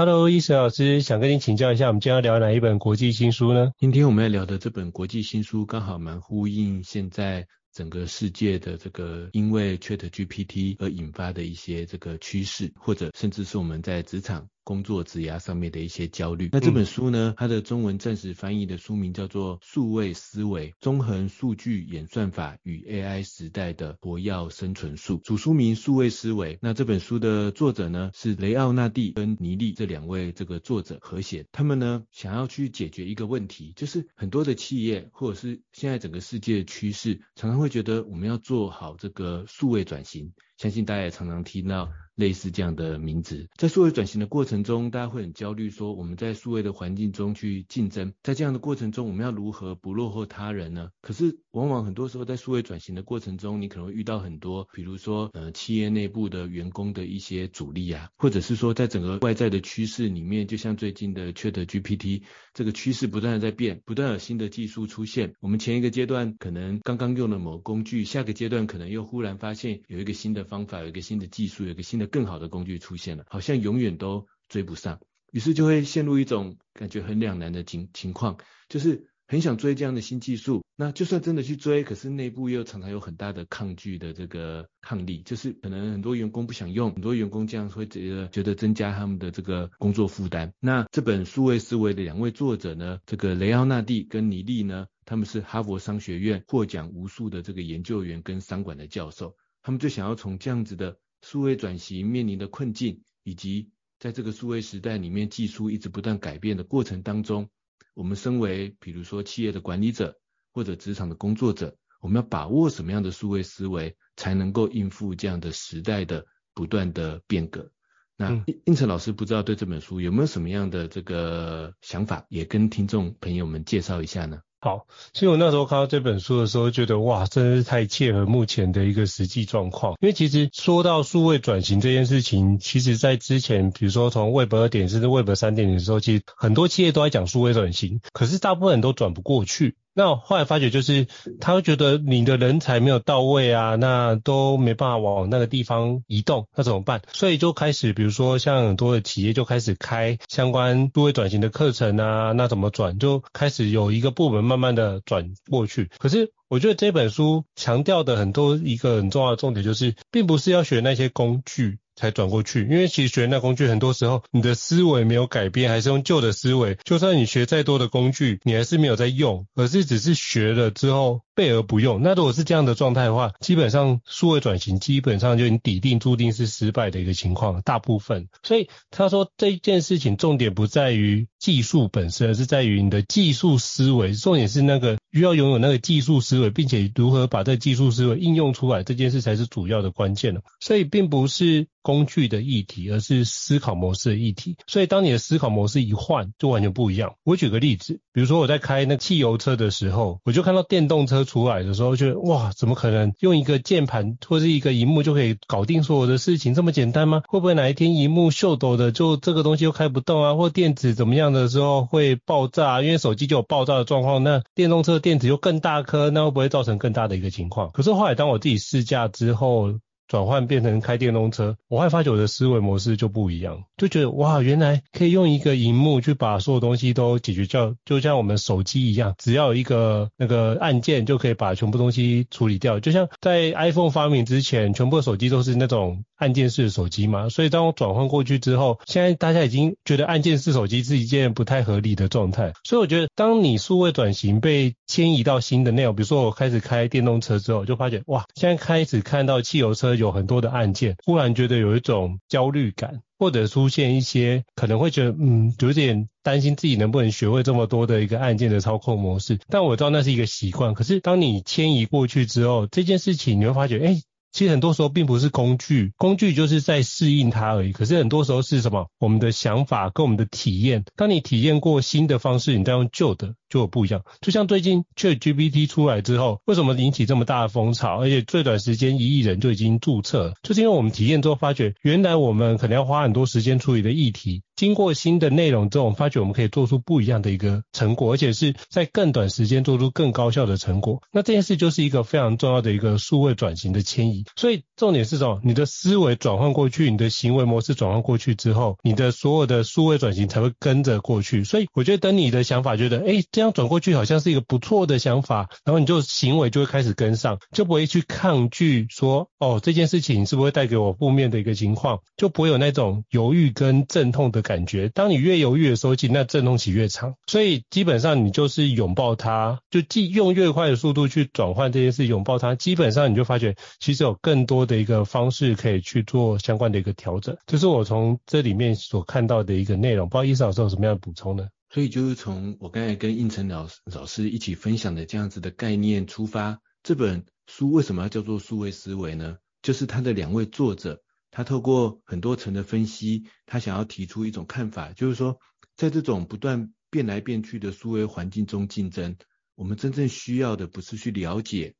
Hello，伊森老师，想跟您请教一下，我们今天要聊哪一本国际新书呢？今天我们要聊的这本国际新书，刚好蛮呼应现在整个世界的这个因为 ChatGPT 而引发的一些这个趋势，或者甚至是我们在职场。工作职涯上面的一些焦虑。那这本书呢，它的中文暂时翻译的书名叫做《数位思维：综合数据演算法与 AI 时代的活药生存术》。主书名《数位思维》。那这本书的作者呢，是雷奥纳蒂跟尼利这两位这个作者合写。他们呢，想要去解决一个问题，就是很多的企业或者是现在整个世界的趋势，常常会觉得我们要做好这个数位转型。相信大家也常常听到。类似这样的名字，在数位转型的过程中，大家会很焦虑，说我们在数位的环境中去竞争，在这样的过程中，我们要如何不落后他人呢？可是，往往很多时候在数位转型的过程中，你可能会遇到很多，比如说，呃，企业内部的员工的一些阻力啊，或者是说，在整个外在的趋势里面，就像最近的 ChatGPT，这个趋势不断的在变，不断有新的技术出现。我们前一个阶段可能刚刚用了某工具，下个阶段可能又忽然发现有一个新的方法，有一个新的技术，有一个新的更好的工具出现了，好像永远都追不上，于是就会陷入一种感觉很两难的情情况，就是。很想追这样的新技术，那就算真的去追，可是内部又常常有很大的抗拒的这个抗力，就是可能很多员工不想用，很多员工这样会觉得觉得增加他们的这个工作负担。那这本数位思维的两位作者呢，这个雷奥纳蒂跟尼利呢，他们是哈佛商学院获奖无数的这个研究员跟商管的教授，他们就想要从这样子的数位转型面临的困境，以及在这个数位时代里面技术一直不断改变的过程当中。我们身为，比如说企业的管理者或者职场的工作者，我们要把握什么样的数位思维，才能够应付这样的时代的不断的变革？那应应成老师不知道对这本书有没有什么样的这个想法，也跟听众朋友们介绍一下呢？好，所以我那时候看到这本书的时候，觉得哇，真是太切合目前的一个实际状况。因为其实说到数位转型这件事情，其实在之前，比如说从 Web 二点甚至 Web 三点零的时候，其实很多企业都在讲数位转型，可是大部分人都转不过去。那我后来发觉就是，他会觉得你的人才没有到位啊，那都没办法往那个地方移动，那怎么办？所以就开始，比如说像很多的企业就开始开相关数位转型的课程啊，那怎么转？就开始有一个部门慢慢的转过去。可是我觉得这本书强调的很多一个很重要的重点就是，并不是要学那些工具。才转过去，因为其实学那工具，很多时候你的思维没有改变，还是用旧的思维。就算你学再多的工具，你还是没有在用，而是只是学了之后备而不用。那如果是这样的状态的话，基本上数位转型基本上就已经抵定注定是失败的一个情况，大部分。所以他说这件事情重点不在于技术本身，是在于你的技术思维。重点是那个需要拥有那个技术思维，并且如何把这技术思维应用出来，这件事才是主要的关键了。所以并不是工具的议题，而是思考模式的议题。所以当你的思考模式一换，就完全不一样。我举个例子，比如说我在开那汽油车的时候，我就看到电动车出来的时候，觉得哇，怎么可能用一个键盘或是一个荧幕就可以搞定所有的事情？这么简单吗？会不会哪一天荧幕秀逗的就这个东西又开不动啊？或电子怎么样的时候会爆炸？因为手机就有爆炸的状况，那电动车电池又更大颗，那会不会造成更大的一个情况？可是后来当我自己试驾之后，转换变成开电动车，我会发觉我的思维模式就不一样，就觉得哇，原来可以用一个荧幕去把所有东西都解决掉，就像我们手机一样，只要一个那个按键就可以把全部东西处理掉。就像在 iPhone 发明之前，全部的手机都是那种按键式的手机嘛，所以当我转换过去之后，现在大家已经觉得按键式手机是一件不太合理的状态。所以我觉得，当你数位转型被迁移到新的内容，比如说我开始开电动车之后，就发觉哇，现在开始看到汽油车。有很多的按键，忽然觉得有一种焦虑感，或者出现一些可能会觉得，嗯，有点担心自己能不能学会这么多的一个按键的操控模式。但我知道那是一个习惯，可是当你迁移过去之后，这件事情你会发觉，哎、其实很多时候并不是工具，工具就是在适应它而已。可是很多时候是什么？我们的想法跟我们的体验。当你体验过新的方式，你再用旧的就有不一样。就像最近 ChatGPT 出来之后，为什么引起这么大的风潮？而且最短时间一亿人就已经注册，就是因为我们体验之后发觉，原来我们可能要花很多时间处理的议题。经过新的内容之后，我们发觉我们可以做出不一样的一个成果，而且是在更短时间做出更高效的成果。那这件事就是一个非常重要的一个数位转型的迁移。所以重点是什么？你的思维转换过去，你的行为模式转换过去之后，你的所有的数位转型才会跟着过去。所以我觉得，等你的想法觉得，哎，这这样转过去好像是一个不错的想法，然后你就行为就会开始跟上，就不会去抗拒说，哦，这件事情是不是会带给我负面的一个情况，就不会有那种犹豫跟阵痛的感觉。当你越犹豫的时候，其实那阵痛期越长，所以基本上你就是拥抱它，就既用越快的速度去转换这件事，拥抱它，基本上你就发觉其实有更多的一个方式可以去做相关的一个调整。这是我从这里面所看到的一个内容，不知道伊森老师有什么样的补充呢？所以就是从我刚才跟应成老师老师一起分享的这样子的概念出发，这本书为什么要叫做数位思维呢？就是它的两位作者。他透过很多层的分析，他想要提出一种看法，就是说，在这种不断变来变去的数位环境中竞争，我们真正需要的不是去了解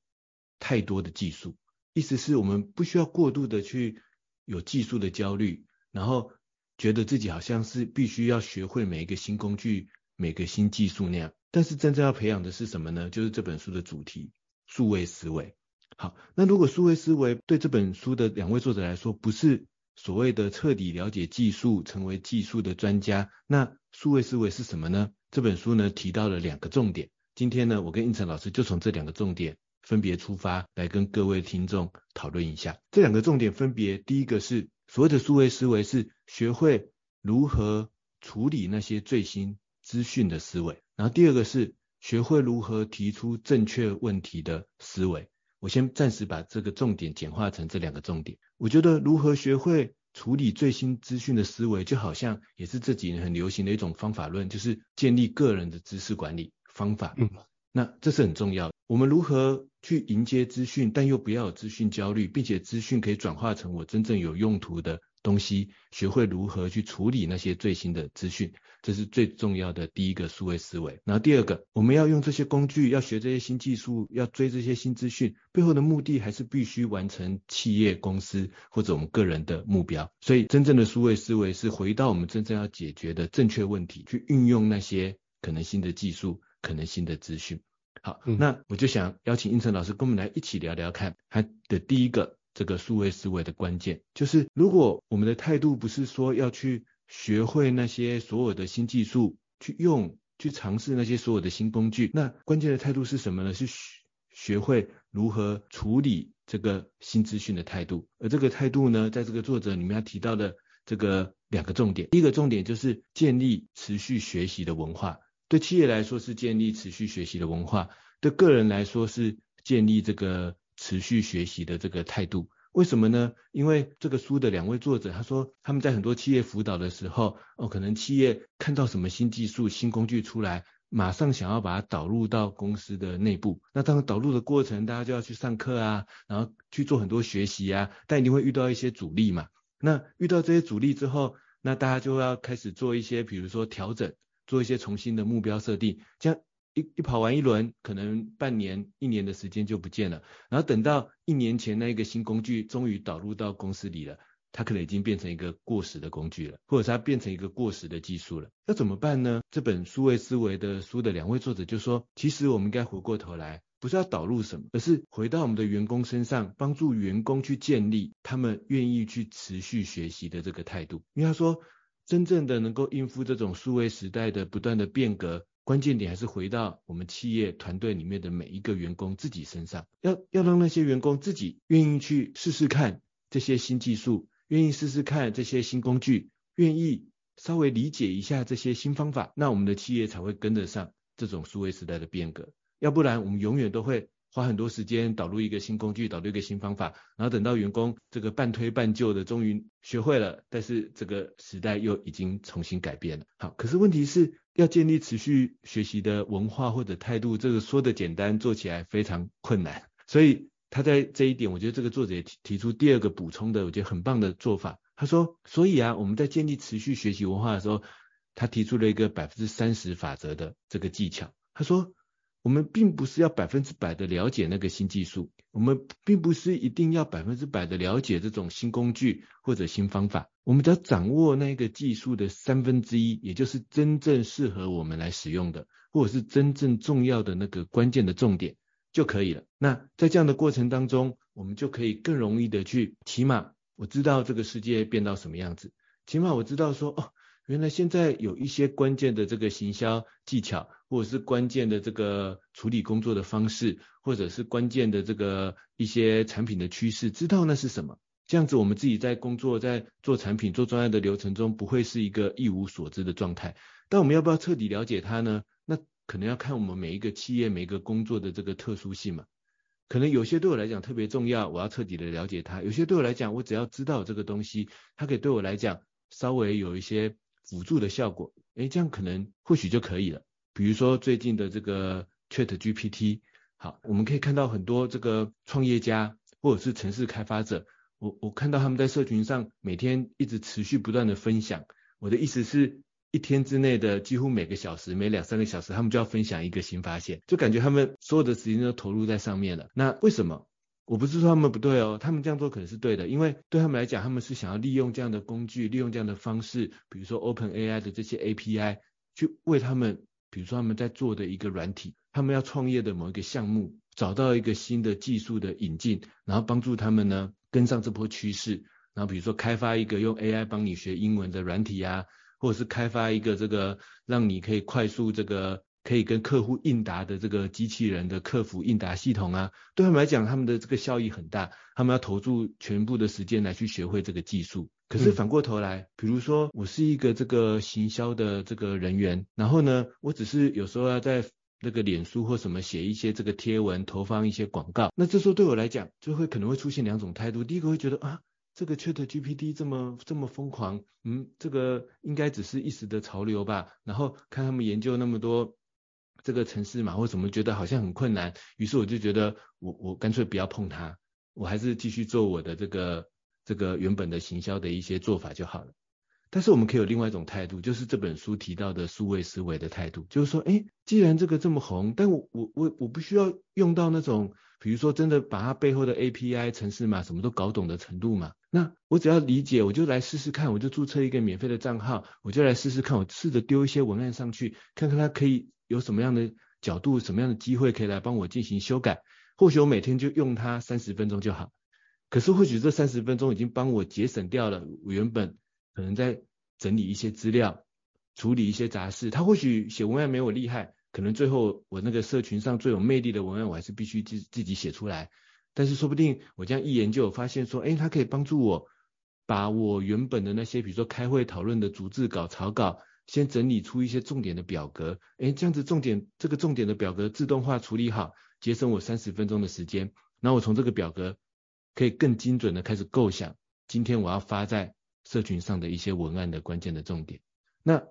太多的技术，意思是我们不需要过度的去有技术的焦虑，然后觉得自己好像是必须要学会每一个新工具、每个新技术那样。但是真正要培养的是什么呢？就是这本书的主题——数位思维。好，那如果数位思维对这本书的两位作者来说，不是所谓的彻底了解技术，成为技术的专家，那数位思维是什么呢？这本书呢提到了两个重点，今天呢我跟胤丞老师就从这两个重点分别出发，来跟各位听众讨论一下。这两个重点分别，第一个是所谓的数位思维是学会如何处理那些最新资讯的思维，然后第二个是学会如何提出正确问题的思维。我先暂时把这个重点简化成这两个重点。我觉得如何学会处理最新资讯的思维，就好像也是这几年很流行的一种方法论，就是建立个人的知识管理方法。嗯，那这是很重要的。我们如何去迎接资讯，但又不要有资讯焦虑，并且资讯可以转化成我真正有用途的东西，学会如何去处理那些最新的资讯。这是最重要的第一个数位思维。然后第二个，我们要用这些工具，要学这些新技术，要追这些新资讯，背后的目的还是必须完成企业、公司或者我们个人的目标。所以真正的数位思维是回到我们真正要解决的正确问题，去运用那些可能新的技术、可能新的资讯。好，嗯、那我就想邀请应成老师跟我们来一起聊聊看，他的第一个这个数位思维的关键，就是如果我们的态度不是说要去。学会那些所有的新技术，去用，去尝试那些所有的新工具。那关键的态度是什么呢？是学学会如何处理这个新资讯的态度。而这个态度呢，在这个作者里面要提到的这个两个重点。第一个重点就是建立持续学习的文化。对企业来说是建立持续学习的文化，对个人来说是建立这个持续学习的这个态度。为什么呢？因为这个书的两位作者他说，他们在很多企业辅导的时候，哦，可能企业看到什么新技术、新工具出来，马上想要把它导入到公司的内部。那当然导入的过程，大家就要去上课啊，然后去做很多学习啊，但一定会遇到一些阻力嘛。那遇到这些阻力之后，那大家就要开始做一些，比如说调整，做一些重新的目标设定，这样。一一跑完一轮，可能半年、一年的时间就不见了。然后等到一年前那个新工具终于导入到公司里了，它可能已经变成一个过时的工具了，或者是它变成一个过时的技术了。那怎么办呢？这本数位思维的书的两位作者就说，其实我们应该回过头来，不是要导入什么，而是回到我们的员工身上，帮助员工去建立他们愿意去持续学习的这个态度。因为他说，真正的能够应付这种数位时代的不断的变革。关键点还是回到我们企业团队里面的每一个员工自己身上，要要让那些员工自己愿意去试试看这些新技术，愿意试试看这些新工具，愿意稍微理解一下这些新方法，那我们的企业才会跟得上这种数位时代的变革，要不然我们永远都会。花很多时间导入一个新工具，导入一个新方法，然后等到员工这个半推半就的终于学会了，但是这个时代又已经重新改变了。好，可是问题是要建立持续学习的文化或者态度，这个说的简单，做起来非常困难。所以他在这一点，我觉得这个作者也提提出第二个补充的，我觉得很棒的做法。他说，所以啊，我们在建立持续学习文化的时候，他提出了一个百分之三十法则的这个技巧。他说。我们并不是要百分之百的了解那个新技术，我们并不是一定要百分之百的了解这种新工具或者新方法，我们只要掌握那个技术的三分之一，也就是真正适合我们来使用的，或者是真正重要的那个关键的重点就可以了。那在这样的过程当中，我们就可以更容易的去，起码我知道这个世界变到什么样子，起码我知道说哦。原来现在有一些关键的这个行销技巧，或者是关键的这个处理工作的方式，或者是关键的这个一些产品的趋势，知道那是什么？这样子我们自己在工作、在做产品、做专业的流程中，不会是一个一无所知的状态。但我们要不要彻底了解它呢？那可能要看我们每一个企业、每一个工作的这个特殊性嘛。可能有些对我来讲特别重要，我要彻底的了解它；有些对我来讲，我只要知道这个东西，它可以对我来讲稍微有一些。辅助的效果，诶，这样可能或许就可以了。比如说最近的这个 ChatGPT，好，我们可以看到很多这个创业家或者是城市开发者，我我看到他们在社群上每天一直持续不断的分享。我的意思是，一天之内的几乎每个小时，每两三个小时，他们就要分享一个新发现，就感觉他们所有的时间都投入在上面了。那为什么？我不是说他们不对哦，他们这样做可能是对的，因为对他们来讲，他们是想要利用这样的工具，利用这样的方式，比如说 OpenAI 的这些 API，去为他们，比如说他们在做的一个软体，他们要创业的某一个项目，找到一个新的技术的引进，然后帮助他们呢跟上这波趋势，然后比如说开发一个用 AI 帮你学英文的软体啊，或者是开发一个这个让你可以快速这个。可以跟客户应答的这个机器人的客服应答系统啊，对他们来讲，他们的这个效益很大，他们要投注全部的时间来去学会这个技术。可是反过头来，比如说我是一个这个行销的这个人员，然后呢，我只是有时候要在那个脸书或什么写一些这个贴文，投放一些广告，那这时候对我来讲，就会可能会出现两种态度。第一个会觉得啊，这个 ChatGPT 这么这么疯狂，嗯，这个应该只是一时的潮流吧。然后看他们研究那么多。这个城市嘛，或怎么觉得好像很困难，于是我就觉得我我干脆不要碰它，我还是继续做我的这个这个原本的行销的一些做法就好了。但是我们可以有另外一种态度，就是这本书提到的数位思维的态度，就是说，哎，既然这个这么红，但我我我我不需要用到那种，比如说真的把它背后的 API 城市嘛，什么都搞懂的程度嘛，那我只要理解，我就来试试看，我就注册一个免费的账号，我就来试试看，我试着丢一些文案上去，看看它可以。有什么样的角度，什么样的机会可以来帮我进行修改？或许我每天就用它三十分钟就好。可是或许这三十分钟已经帮我节省掉了我原本可能在整理一些资料、处理一些杂事。他或许写文案没我厉害，可能最后我那个社群上最有魅力的文案，我还是必须自自己写出来。但是说不定我这样一研究，发现说，哎，它可以帮助我把我原本的那些，比如说开会讨论的逐字稿、草稿。先整理出一些重点的表格，诶，这样子重点这个重点的表格自动化处理好，节省我三十分钟的时间。那我从这个表格可以更精准的开始构想今天我要发在社群上的一些文案的关键的重点。那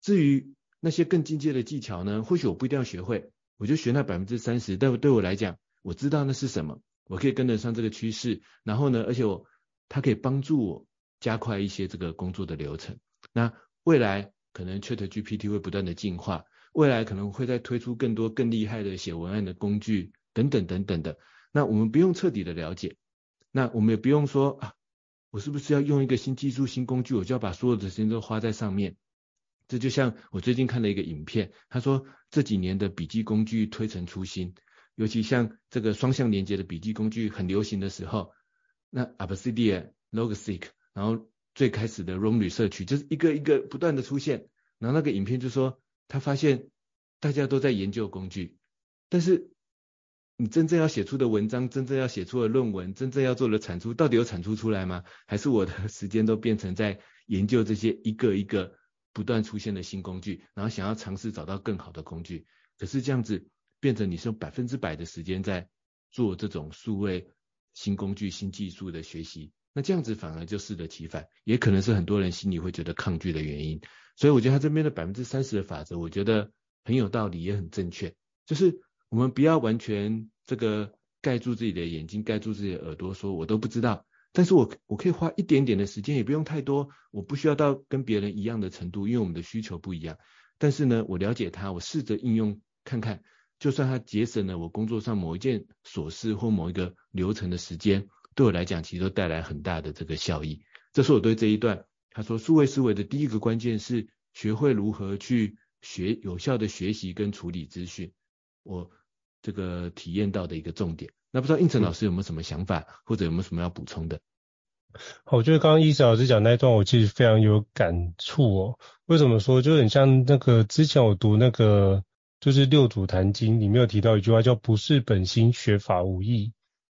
至于那些更进阶的技巧呢，或许我不一定要学会，我就学那百分之三十。但对我来讲，我知道那是什么，我可以跟得上这个趋势。然后呢，而且我它可以帮助我加快一些这个工作的流程。那未来可能 ChatGPT 会不断的进化，未来可能会再推出更多更厉害的写文案的工具等等等等的。那我们不用彻底的了解，那我们也不用说啊，我是不是要用一个新技术、新工具，我就要把所有的时间都花在上面？这就像我最近看了一个影片，他说这几年的笔记工具推陈出新，尤其像这个双向连接的笔记工具很流行的时候，那 Obsidian、Logseq，然后最开始的 Roam Research 就是一个一个不断的出现，然后那个影片就说他发现大家都在研究工具，但是你真正要写出的文章，真正要写出的论文，真正要做的产出，到底有产出出来吗？还是我的时间都变成在研究这些一个一个不断出现的新工具，然后想要尝试找到更好的工具，可是这样子变成你是用百分之百的时间在做这种数位新工具、新技术的学习，那这样子反而就适得其反，也可能是很多人心里会觉得抗拒的原因。所以我觉得他这边的百分之三十的法则，我觉得很有道理，也很正确，就是我们不要完全这个盖住自己的眼睛，盖住自己的耳朵，说我都不知道。但是我我可以花一点点的时间，也不用太多，我不需要到跟别人一样的程度，因为我们的需求不一样。但是呢，我了解它，我试着应用看看，就算它节省了我工作上某一件琐事或某一个流程的时间，对我来讲其实都带来很大的这个效益。这是我对这一段他说数位思维的第一个关键是学会如何去学有效的学习跟处理资讯，我这个体验到的一个重点。那不知道应成老师有没有什么想法，或者有没有什么要补充的？好，我觉得刚刚伊森老师讲那一段，我其实非常有感触哦。为什么说？就很像那个之前我读那个就是《六祖坛经》里面有提到一句话，叫“不是本心，学法无益；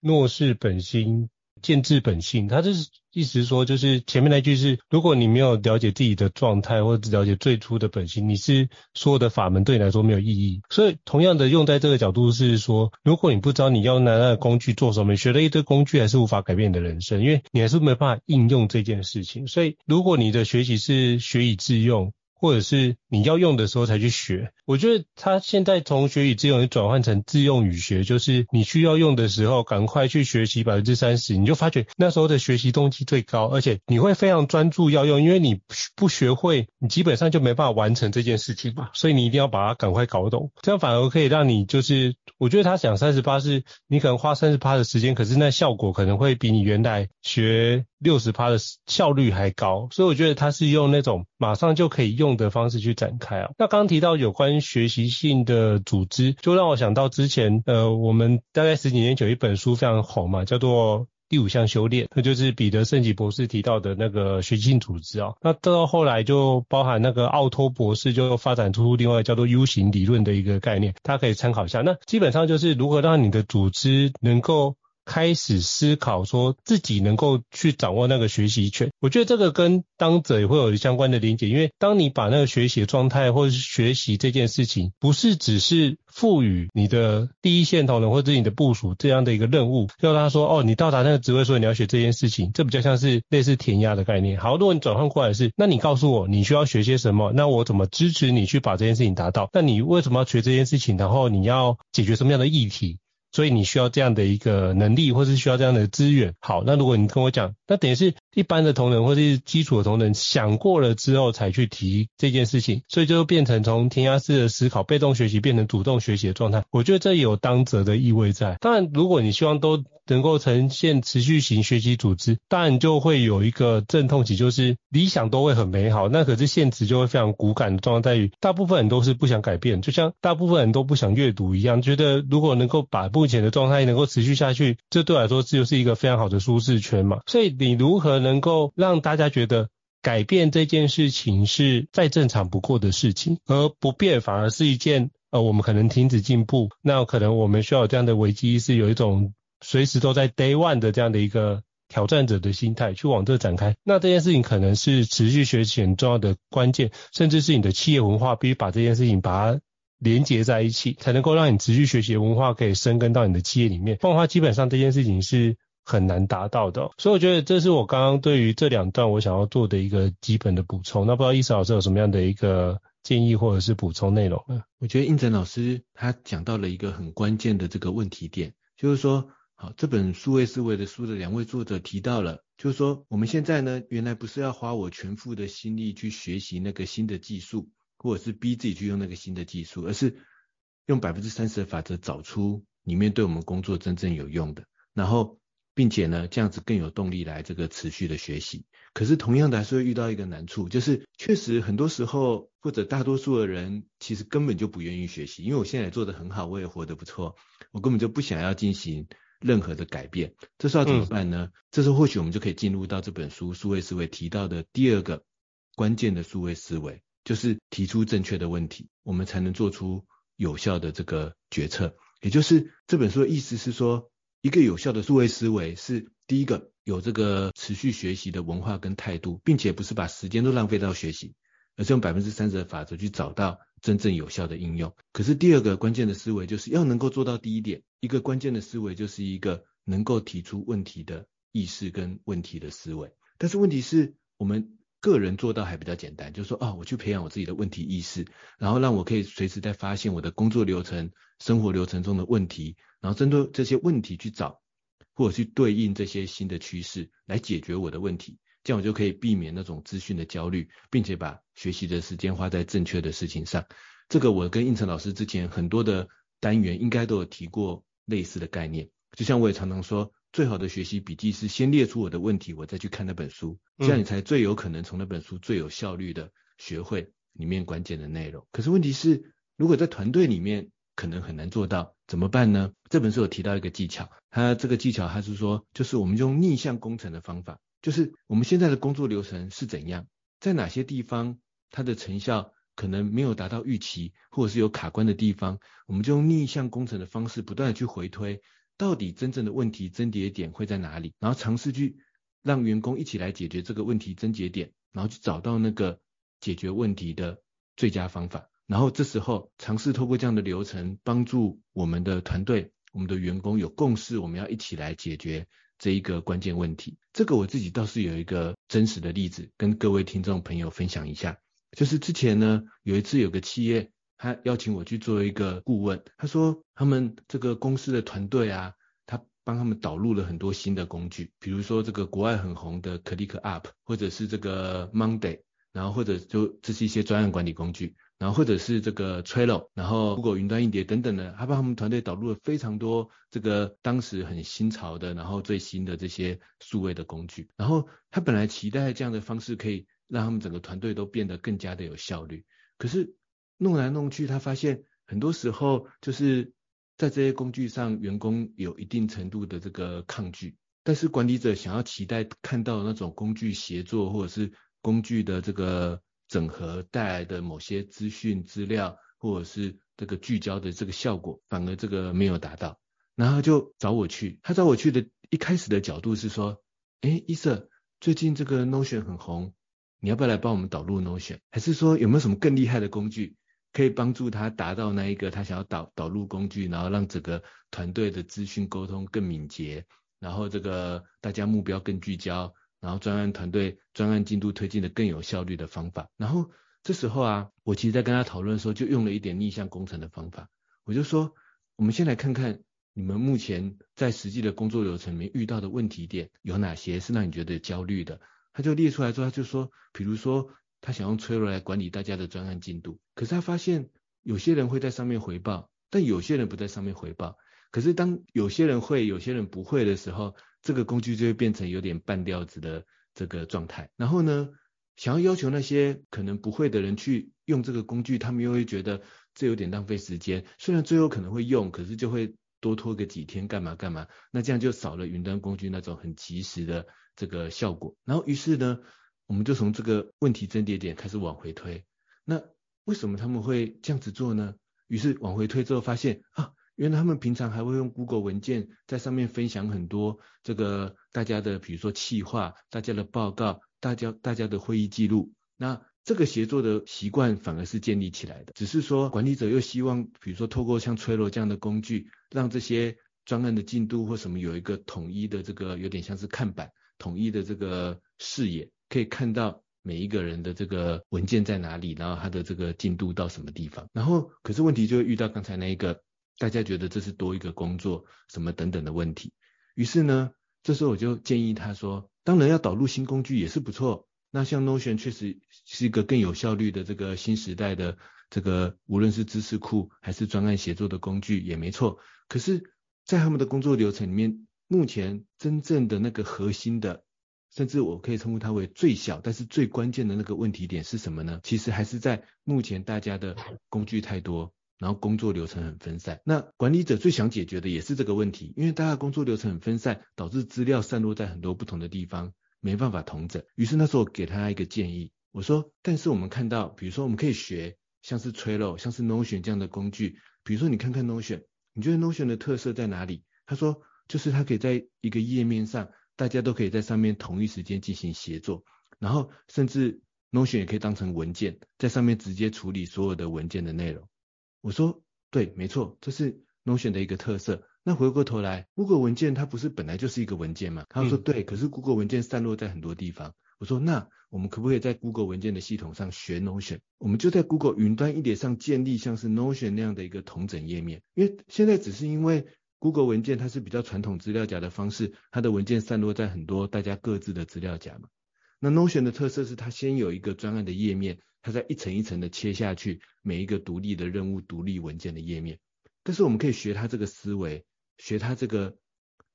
若是本心，见自本性”。他就是。意思说，就是前面那句是，如果你没有了解自己的状态，或者了解最初的本性，你是所有的法门对你来说没有意义。所以，同样的用在这个角度是说，如果你不知道你要拿那个工具做什么，学了一堆工具还是无法改变你的人生，因为你还是没办法应用这件事情。所以，如果你的学习是学以致用。或者是你要用的时候才去学，我觉得他现在从学以致用转换成自用语学，就是你需要用的时候赶快去学习百分之三十，你就发觉那时候的学习动机最高，而且你会非常专注要用，因为你不学会，你基本上就没办法完成这件事情嘛，所以你一定要把它赶快搞懂，这样反而可以让你就是，我觉得他讲三十八是，你可能花三十八的时间，可是那效果可能会比你原来学。六十趴的效率还高，所以我觉得他是用那种马上就可以用的方式去展开啊。那刚提到有关学习性的组织，就让我想到之前呃，我们大概十几年前有一本书非常红嘛，叫做《第五项修炼》，那就是彼得圣吉博士提到的那个学习性组织啊。那到后来就包含那个奥托博士就发展出另外叫做 U 型理论的一个概念，大家可以参考一下。那基本上就是如何让你的组织能够。开始思考，说自己能够去掌握那个学习权。我觉得这个跟当者也会有相关的连结，因为当你把那个学习的状态或者是学习这件事情，不是只是赋予你的第一线同仁或者你的部署这样的一个任务，要他说哦，你到达那个职位，所以你要学这件事情，这比较像是类似填鸭的概念。好，如果你转换过来是，那你告诉我你需要学些什么，那我怎么支持你去把这件事情达到？那你为什么要学这件事情？然后你要解决什么样的议题？所以你需要这样的一个能力，或是需要这样的资源。好，那如果你跟我讲，那等于是一般的同仁或者是基础的同仁想过了之后才去提这件事情，所以就变成从填鸭式的思考、被动学习变成主动学习的状态。我觉得这有当责的意味在。当然，如果你希望都能够呈现持续型学习组织，当然就会有一个阵痛期，就是理想都会很美好，那可是现实就会非常骨感的状态在于，大部分人都是不想改变，就像大部分人都不想阅读一样，觉得如果能够把不目前的状态能够持续下去，这对我来说这就是一个非常好的舒适圈嘛。所以你如何能够让大家觉得改变这件事情是再正常不过的事情，而不变反而是一件呃我们可能停止进步，那可能我们需要有这样的危机意识，有一种。随时都在 day one 的这样的一个挑战者的心态去往这展开，那这件事情可能是持续学习很重要的关键，甚至是你的企业文化必须把这件事情把它连接在一起，才能够让你持续学习的文化可以生根到你的企业里面。不然的话，基本上这件事情是很难达到的。所以我觉得这是我刚刚对于这两段我想要做的一个基本的补充。那不知道亦慈老师有什么样的一个建议或者是补充内容呢？我觉得胤丞老师他讲到了一个很关键的这个问题点，就是说，好，这本数位思维的书的两位作者提到了，就是说我们现在呢，原来不是要花我全副的心力去学习那个新的技术，或者是逼自己去用那个新的技术，而是用百分之三十的法则找出里面对我们工作真正有用的，然后并且呢，这样子更有动力来这个持续的学习。可是同样的还是会遇到一个难处，就是确实很多时候或者大多数的人其实根本就不愿意学习，因为我现在做得很好，我也活得不错，我根本就不想要进行任何的改变。这时候要怎么办呢？嗯、这时候或许我们就可以进入到这本书数位思维提到的第二个关键的数位思维，就是提出正确的问题，我们才能做出有效的这个决策。也就是这本书的意思是说，一个有效的数位思维是第一个。有这个持续学习的文化跟态度，并且不是把时间都浪费到学习，而是用百分之三十的法则去找到真正有效的应用。可是第二个关键的思维就是要能够做到第一点，一个关键的思维就是一个能够提出问题的意识跟问题的思维。但是问题是我们个人做到还比较简单，就是说啊，我去培养我自己的问题意识，然后让我可以随时在发现我的工作流程、生活流程中的问题，然后针对这些问题去找。或者去对应这些新的趋势来解决我的问题，这样我就可以避免那种资讯的焦虑，并且把学习的时间花在正确的事情上。这个我跟应成老师之前很多的单元应该都有提过类似的概念。就像我也常常说，最好的学习笔记是先列出我的问题，我再去看那本书，这样你才最有可能从那本书最有效率的学会里面关键的内容。可是问题是，如果在团队里面，可能很难做到，怎么办呢？这本书有提到一个技巧，它这个技巧它是说，就是我们用逆向工程的方法，就是我们现在的工作流程是怎样，在哪些地方它的成效可能没有达到预期，或者是有卡关的地方，我们就用逆向工程的方式不断的去回推，到底真正的问题症结点会在哪里，然后尝试去让员工一起来解决这个问题症结点，然后去找到那个解决问题的最佳方法。然后这时候尝试透过这样的流程，帮助我们的团队、我们的员工有共识，我们要一起来解决这一个关键问题。这个我自己倒是有一个真实的例子，跟各位听众朋友分享一下。就是之前呢，有一次有个企业，他邀请我去做一个顾问，他说他们这个公司的团队啊，他帮他们导入了很多新的工具，比如说这个国外很红的 ClickUp，或者是这个 Monday，然后或者就这是一些专案管理工具。然后或者是这个 Trello，然后 Google 云端硬碟等等的，他帮他们团队导入了非常多这个当时很新潮的，然后最新的这些数位的工具。然后他本来期待这样的方式可以让他们整个团队都变得更加的有效率，可是弄来弄去，他发现很多时候就是在这些工具上，员工有一定程度的这个抗拒，但是管理者想要期待看到那种工具协作或者是工具的这个。整合带来的某些资讯资料，或者是这个聚焦的这个效果，反而这个没有达到，然后就找我去。他找我去的一开始的角度是说，哎，伊瑟，最近这个 Notion 很红，你要不要来帮我们导入 Notion？还是说有没有什么更厉害的工具，可以帮助他达到那一个他想要导导入工具，然后让整个团队的资讯沟通更敏捷，然后这个大家目标更聚焦。然后专案团队专案进度推进的更有效率的方法。然后这时候啊，我其实在跟他讨论的时候，就用了一点逆向工程的方法。我就说，我们先来看看你们目前在实际的工作流程里面遇到的问题点有哪些是让你觉得焦虑的。他就列出来之后，他就说，比如说他想用 Trello 来管理大家的专案进度，可是他发现有些人会在上面回报，但有些人不在上面回报。可是当有些人会，有些人不会的时候，这个工具就会变成有点半吊子的这个状态。然后呢，想要要求那些可能不会的人去用这个工具，他们又会觉得这有点浪费时间。虽然最后可能会用，可是就会多拖个几天干嘛干嘛。那这样就少了云端工具那种很及时的这个效果。然后于是呢，我们就从这个问题症结点开始往回推。那为什么他们会这样子做呢？于是往回推之后发现啊。原来他们平常还会用 Google 文件在上面分享很多这个大家的，比如说企划、大家的报告、大家大家的会议记录。那这个协作的习惯反而是建立起来的，只是说管理者又希望，比如说透过像 Trello 这样的工具，让这些专案的进度或什么有一个统一的这个有点像是看板，统一的这个视野，可以看到每一个人的这个文件在哪里，然后他的这个进度到什么地方。然后可是问题就会遇到刚才那一个，大家觉得这是多一个工作什么等等的问题。于是呢，这时候我就建议他说，当然要导入新工具也是不错。那像 Notion 确实是一个更有效率的这个新时代的这个无论是知识库还是专案协作的工具也没错。可是，在他们的工作流程里面，目前真正的那个核心的，甚至我可以称呼它为最小但是最关键的那个问题点是什么呢？其实还是在目前大家的工具太多，然后工作流程很分散。那管理者最想解决的也是这个问题，因为大家工作流程很分散，导致资料散落在很多不同的地方。没办法统整，于是那时候我给他一个建议，我说，但是我们看到，比如说我们可以学像是 Trello、像是 Notion 这样的工具，比如说你看看 Notion，你觉得 Notion 的特色在哪里？他说，就是它可以在一个页面上，大家都可以在上面同一时间进行协作，然后甚至 Notion 也可以当成文件，在上面直接处理所有的文件的内容。我说，对，没错，这是 Notion 的一个特色。那回过头来，Google 文件它不是本来就是一个文件吗？他说对，可是 Google 文件散落在很多地方。我说那我们可不可以在 Google 文件的系统上学 Notion？我们就在 Google 云端一点上建立像是 Notion 那样的一个同整页面。因为现在只是因为 Google 文件它是比较传统资料夹的方式，它的文件散落在很多大家各自的资料夹嘛。那 Notion 的特色是它先有一个专案的页面，它再一层一层的切下去，每一个独立的任务、独立文件的页面。但是我们可以学它这个思维。学它这个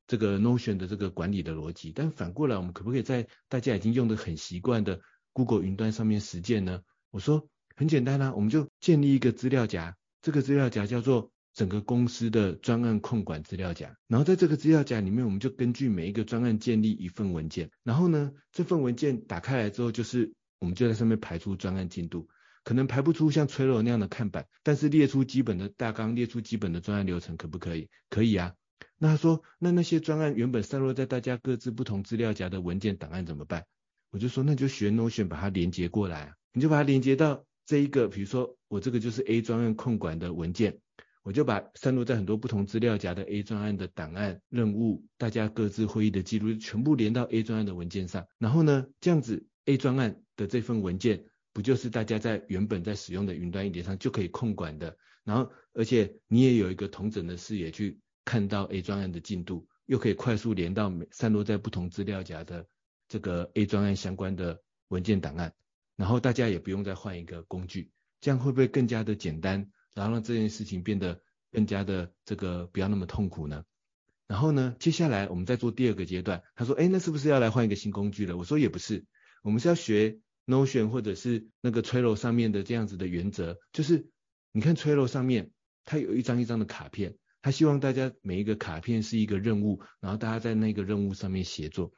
这个 Notion 的这个管理的逻辑，但反过来，我们可不可以在大家已经用的很习惯的 Google 云端上面实践呢？我说很简单啦、我们就建立一个资料夹，这个资料夹叫做整个公司的专案控管资料夹，然后在这个资料夹里面，我们就根据每一个专案建立一份文件，然后呢，这份文件打开来之后，就是我们就在上面排出专案进度。可能排不出像 Trello 那样的看板，但是列出基本的大纲，列出基本的专案流程，可不可以？可以啊。那他说，那那些专案原本散落在大家各自不同资料夹的文件档案怎么办？我就说，那就学 Notion 把它连接过来啊。你就把它连接到这一个，比如说我这个就是 A 专案控管的文件，我就把散落在很多不同资料夹的 A 专案的档案、任务、大家各自会议的记录，全部连到 A 专案的文件上。然后呢，这样子 A 专案的这份文件。不就是大家在原本在使用的云端一点上就可以控管的，然后而且你也有一个统整的视野去看到 A 专案的进度，又可以快速连到散落在不同资料夹的这个 A 专案相关的文件档案，然后大家也不用再换一个工具，这样会不会更加的简单，然后让这件事情变得更加的这个不要那么痛苦呢？然后呢，接下来我们再做第二个阶段，他说，哎，那是不是要来换一个新工具了？我说也不是，我们是要学。Notion 或者是那个 Trello 上面的这样子的原则，就是你看 Trello 上面，它有一张一张的卡片，它希望大家每一个卡片是一个任务，然后大家在那个任务上面协作。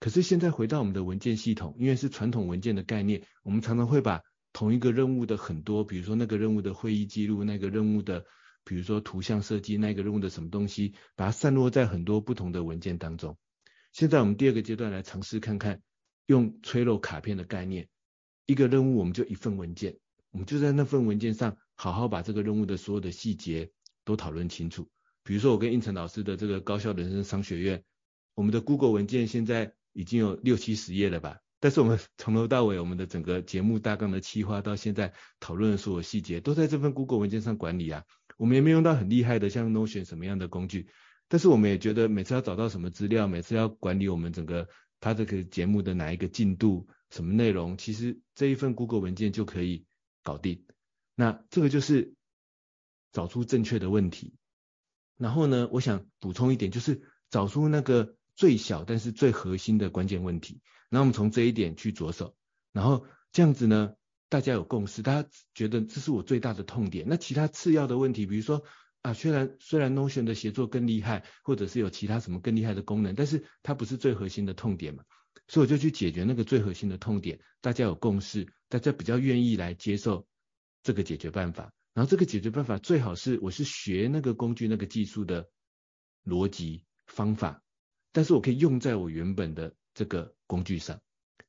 可是现在回到我们的文件系统，因为是传统文件的概念，我们常常会把同一个任务的很多，比如说那个任务的会议记录，那个任务的，比如说图像设计，那个任务的什么东西，把它散落在很多不同的文件当中。现在我们第二个阶段来尝试看看。用催漏卡片的概念，一个任务我们就一份文件，我们就在那份文件上好好把这个任务的所有的细节都讨论清楚。比如说我跟应成老师的这个高效人生商学院，我们的 Google 文件现在已经有六七十页了吧，但是我们从头到尾我们的整个节目大纲的企划到现在讨论的所有细节都在这份 Google 文件上管理啊。我们也没有用到很厉害的像 Notion 什么样的工具，但是我们也觉得每次要找到什么资料，每次要管理我们整个。他这个节目的哪一个进度、什么内容，其实这一份 Google 文件就可以搞定。那这个就是找出正确的问题。然后呢，我想补充一点，就是找出那个最小但是最核心的关键问题。那我们从这一点去着手，然后这样子呢，大家有共识，大家觉得这是我最大的痛点。那其他次要的问题，比如说。啊，虽然虽然 Notion 的协作更厉害，或者是有其他什么更厉害的功能，但是它不是最核心的痛点嘛，所以我就去解决那个最核心的痛点，大家有共识，大家比较愿意来接受这个解决办法，然后这个解决办法最好是我是学那个工具那个技术的逻辑方法，但是我可以用在我原本的这个工具上，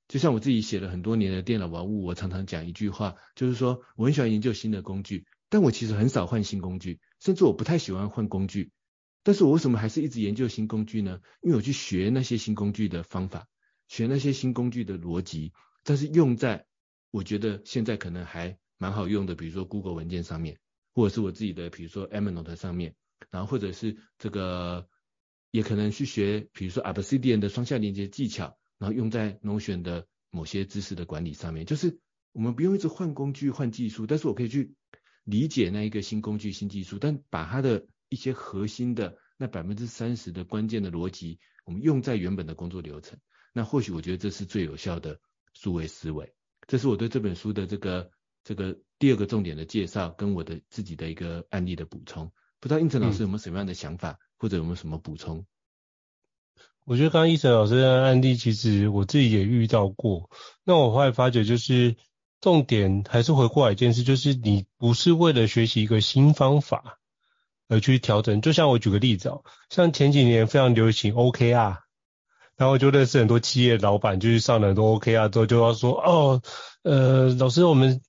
就像我自己写了很多年的电脑玩物，我常常讲一句话，就是说我很喜欢研究新的工具。但我其实很少换新工具，甚至我不太喜欢换工具。但是我为什么还是一直研究新工具呢？因为我去学那些新工具的方法，学那些新工具的逻辑，但是用在我觉得现在可能还蛮好用的，比如说 Google 文件上面，或者是我自己的，比如说 Evernote 上面，然后或者是这个也可能去学，比如说 Obsidian 的双向连接技巧，然后用在 Notion 的某些知识的管理上面，就是我们不用一直换工具换技术，但是我可以去理解那一个新工具新技术，但把它的一些核心的那百分之三十的关键的逻辑，我们用在原本的工作流程，那或许我觉得这是最有效的数位思维。这是我对这本书的这个这个第二个重点的介绍，跟我的自己的一个案例的补充。不知道应成老师有没有什么样的想法，嗯、或者有没有什么补充？我觉得刚刚胤丞老师的案例，其实我自己也遇到过。那我后来发觉，就是重点还是回过来一件事，就是你不是为了学习一个新方法而去调整。就像我举个例子哦，像前几年非常流行 OKR，然后就认识很多企业老板，就是上了很多 OKR 之后，就要说哦，呃，老师，我们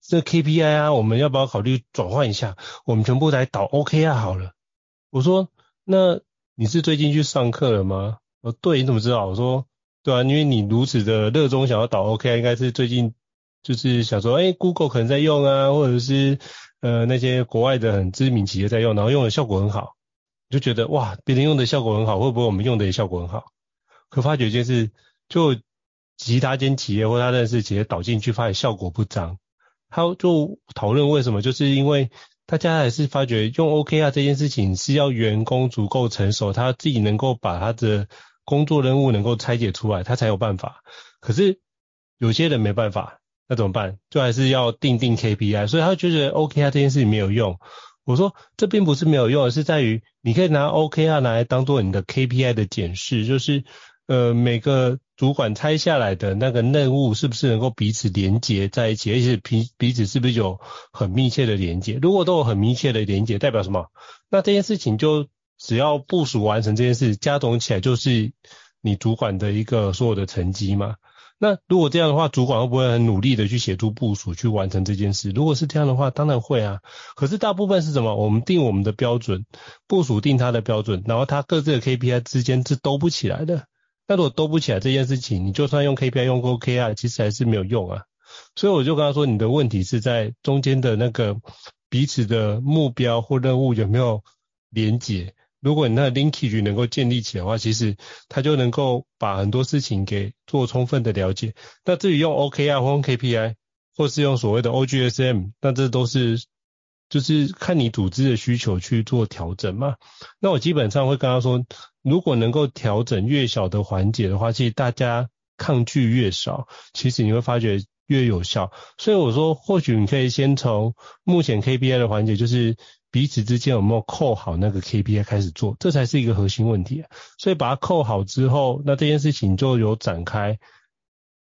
这 KPI 啊，我们要不要考虑转换一下？我们全部来导 OKR 好了。我说那。你是最近去上课了吗？哦，对，你怎么知道？我说，对啊，因为你如此的热衷想要导 OK，应该是最近就是想说，哎，Google 可能在用啊，或者是呃那些国外的很知名企业在用，然后用的效果很好，就觉得哇，别人用的效果很好，会不会我们用的也效果很好？可发觉一件事，就其他间企业或他认识企业导进去，发现效果不彰，他就讨论为什么，就是因为。大家还是发觉用 OKR 这件事情是要员工足够成熟，他自己能够把他的工作任务能够拆解出来，他才有办法。可是有些人没办法，那怎么办？就还是要定定 KPI，所以他觉得 OKR 这件事情没有用。我说这并不是没有用，而是在于你可以拿 OKR 拿来当做你的 KPI 的检视，就是呃每个。主管拆下来的那个任务是不是能够彼此连接在一起，而且彼彼此是不是有很密切的连接？如果都有很密切的连接，代表什么？那这件事情就只要部署完成这件事，加总起来就是你主管的一个所有的成绩嘛。那如果这样的话，主管会不会很努力的去协助部署去完成这件事？如果是这样的话，当然会啊。可是大部分是什么？我们定我们的标准，部署定他的标准，然后他各自的 KPI 之间是兜不起来的。那如果兜不起来这件事情，你就算用 KPI 用 OKR，其实还是没有用啊。所以我就跟他说，你的问题是在中间的那个彼此的目标或任务有没有连结。如果你那 linkage 能够建立起来的话，其实他就能够把很多事情给做充分的了解。那至于用 OKR 或用 KPI，或是用所谓的 OGSM，那这都是就是看你组织的需求去做调整嘛。那我基本上会跟他说。如果能够调整越小的环节的话，其实大家抗拒越少，其实你会发觉越有效。所以我说，或许你可以先从目前 KPI 的环节，就是彼此之间有没有扣好那个 KPI 开始做，这才是一个核心问题。所以把它扣好之后，那这件事情就有展开，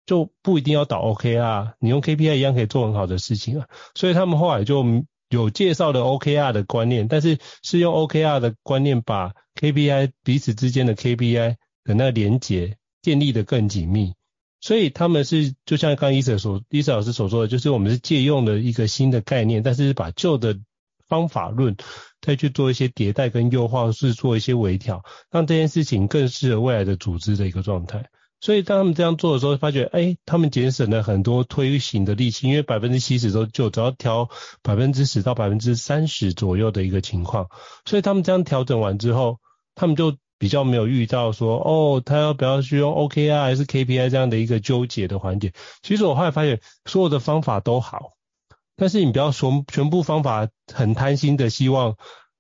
就不一定要导 OK 啊你用 KPI 一样可以做很好的事情啊。所以他们后来就。有介绍的 OKR 的观念，但是是用 OKR 的观念把 KPI 彼此之间的 KPI 的那个连结建立得更紧密，所以他们是就像刚刚伊瑟所伊瑟老师所说的，就是我们是借用了一个新的概念，但是把旧的方法论再去做一些迭代跟优化，是做一些微调，让这件事情更适合未来的组织的一个状态。所以当他们这样做的时候，发觉，哎，他们节省了很多推行的力气，因为百分之七十都就只要调百分之十到百分之三十左右的一个情况。所以他们这样调整完之后，他们就比较没有遇到说，哦，他要不要去用 OKR 还是 KPI 这样的一个纠结的环节。其实我后来发现，所有的方法都好，但是你不要说全部方法很贪心的希望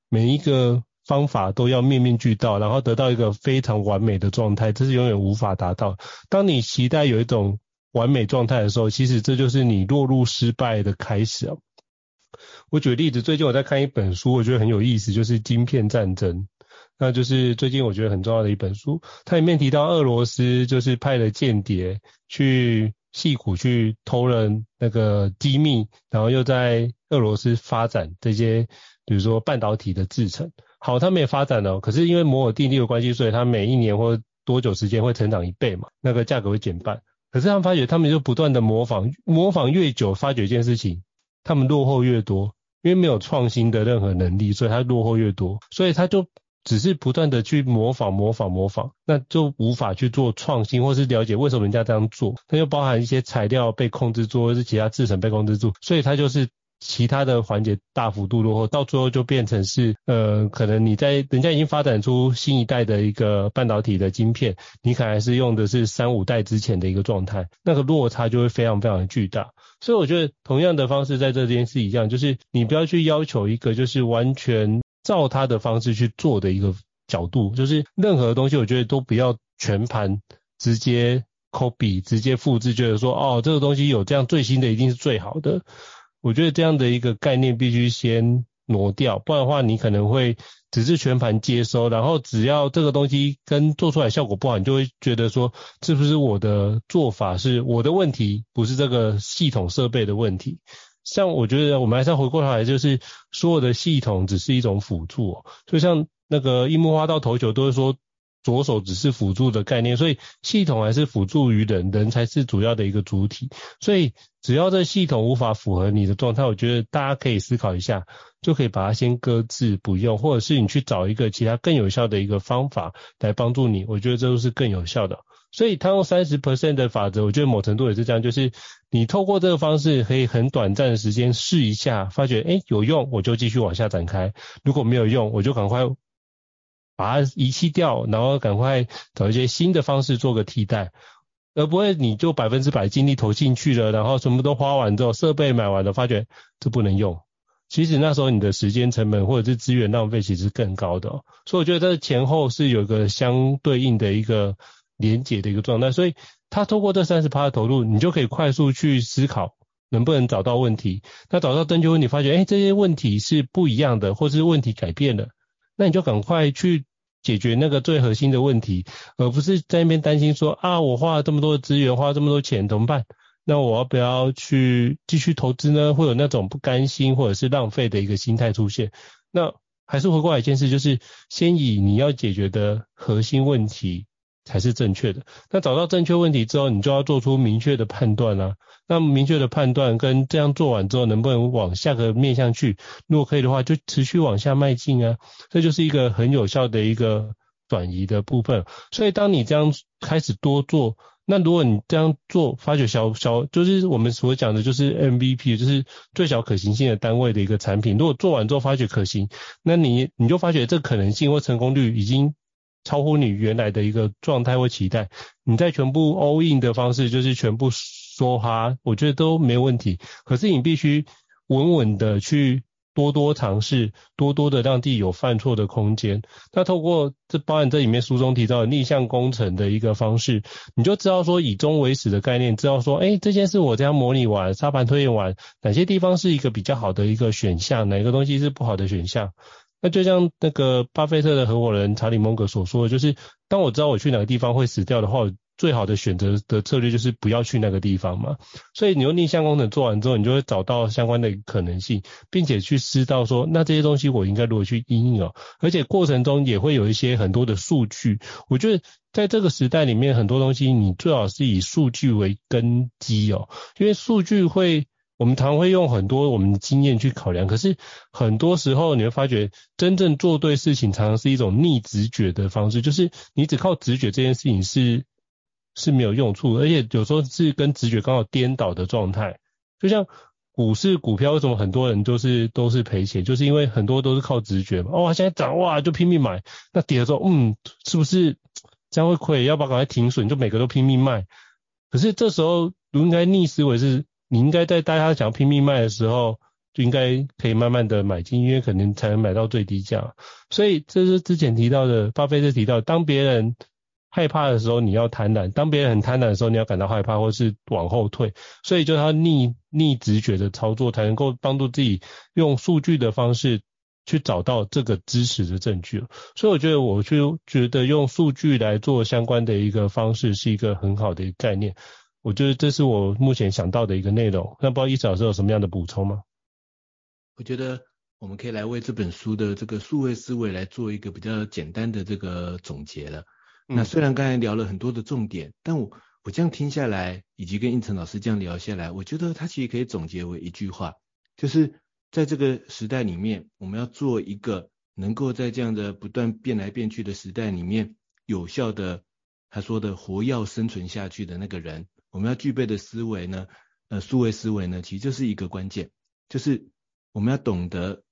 每一个。方法都要面面俱到，然后得到一个非常完美的状态，这是永远无法达到。当你期待有一种完美状态的时候，其实这就是你落入失败的开始啊。我举个例子，最近我在看一本书，我觉得很有意思，就是《晶片战争》，那就是最近我觉得很重要的一本书。它里面提到俄罗斯就是派了间谍去矽谷去偷了那个机密，然后又在俄罗斯发展这些，比如说半导体的制程。好，他们也发展了，可是因为摩尔定律的关系，所以它每一年或多久时间会成长一倍嘛，那个价格会减半。可是他们发觉，他们就不断的模仿，模仿越久，发觉一件事情，他们落后越多，因为没有创新的任何能力，所以它落后越多，所以他就只是不断的去模仿、模仿、模仿，那就无法去做创新，或是了解为什么人家这样做。它又包含一些材料被控制住，或是其他制成被控制住，所以它就是。其他的环节大幅度落后，到最后就变成是，呃，可能你在人家已经发展出新一代的一个半导体的晶片，你可能还是用的是三五代之前的一个状态，那个落差就会非常非常的巨大。所以我觉得同样的方式在这边是一样，就是你不要去要求一个就是完全照他的方式去做的一个角度，就是任何东西我觉得都不要全盘直接 copy 直接复制，觉得说哦这个东西有这样最新的一定是最好的。我觉得这样的一个概念必须先挪掉，不然的话你可能会只是全盘接收，然后只要这个东西跟做出来效果不好，你就会觉得说是不是我的做法是我的问题，不是这个系统设备的问题。像我觉得我们还是要回过头来，就是所有的系统只是一种辅助哦，就像那个樱木花道投球都是说。左手只是辅助的概念，所以系统还是辅助于人，人才是主要的一个主体。所以只要这系统无法符合你的状态，我觉得大家可以思考一下，就可以把它先搁置不用，或者是你去找一个其他更有效的一个方法来帮助你。我觉得这都是更有效的。所以他用三十 percent 的法则，我觉得某程度也是这样，就是你透过这个方式可以很短暂的时间试一下，发觉诶有用，我就继续往下展开；如果没有用，我就赶快。把它遗弃掉，然后赶快找一些新的方式做个替代，而不会你就百分之百精力投进去了，然后什么都花完之后，设备买完了，发觉这不能用。其实那时候你的时间成本或者是资源浪费其实更高的，所以我觉得这前后是有一个相对应的一个连结的一个状态。所以他透过这三十趴的投入，你就可以快速去思考能不能找到问题。那找到正确问题，发觉哎这些问题是不一样的，或是问题改变了，那你就赶快去。解决那个最核心的问题，而不是在那边担心说啊，我花了这么多的资源，花了这么多钱，怎么办？那我要不要去继续投资呢？会有那种不甘心或者是浪费的一个心态出现。那还是回过来一件事，就是先以你要解决的核心问题才是正确的。那找到正确问题之后，你就要做出明确的判断啦。那明确的判断跟这样做完之后，能不能往下个面向去？如果可以的话，就持续往下迈进啊。这就是一个很有效的一个转移的部分。所以当你这样开始多做，那如果你这样做，发觉小小就是我们所讲的，就是 MVP，就是最小可行性的单位的一个产品。如果做完之后发觉可行，那你你就发觉这可能性或成功率已经超乎你原来的一个状态或期待。你在全部 all in 的方式，就是全部。说哈，我觉得都没有问题。可是你必须稳稳的去多多尝试，多多的让自己有犯错的空间。那透过这包含这里面书中提到的逆向工程的一个方式，你就知道说以终为始的概念，知道说，哎，这件事我这样模拟完，沙盘推演完，哪些地方是一个比较好的一个选项，哪个东西是不好的选项。那就像那个巴菲特的合伙人查理蒙格所说的，就是当我知道我去哪个地方会死掉的话。最好的选择的策略就是不要去那个地方嘛，所以你用逆向工程做完之后，你就会找到相关的可能性，并且去知道说，那这些东西我应该如何去应用哦，而且过程中也会有一些很多的数据。我觉得在这个时代里面，很多东西你最好是以数据为根基哦，因为数据会，我们常会用很多我们的经验去考量，可是很多时候你会发觉，真正做对事情常常是一种逆直觉的方式，就是你只靠直觉这件事情是。是没有用处，而且有时候是跟直觉刚好颠倒的状态。就像股市股票，为什么很多人都是都是赔钱？就是因为很多都是靠直觉嘛。哦，现在涨哇，就拼命买。那跌的时候，嗯，是不是这样会亏？要不要赶快停损？就每个都拼命卖。可是这时候，如应该逆思维是，你应该在大家想拼命卖的时候，就应该可以慢慢的买进，因为可能才能买到最低价。所以这是之前提到的，巴菲特提到，当别人。害怕的时候你要贪婪，当别人很贪婪的时候你要感到害怕或是往后退，所以就他逆逆直觉的操作才能够帮助自己用数据的方式去找到这个支持的证据。所以我觉得我就觉得用数据来做相关的一个方式是一个很好的一个概念。我觉得这是我目前想到的一个内容。那不知道易老师有什么样的补充吗？我觉得我们可以来为这本书的这个数位思维来做一个比较简单的这个总结了。那虽然刚才聊了很多的重点，但我我这样听下来，以及跟应成老师这样聊下来，我觉得他其实可以总结为一句话，就是在这个时代里面，我们要做一个能够在这样的不断变来变去的时代里面，有效的他说的活要生存下去的那个人，我们要具备的思维呢，呃，数位思维呢，其实就是一个关键，就是我们要懂得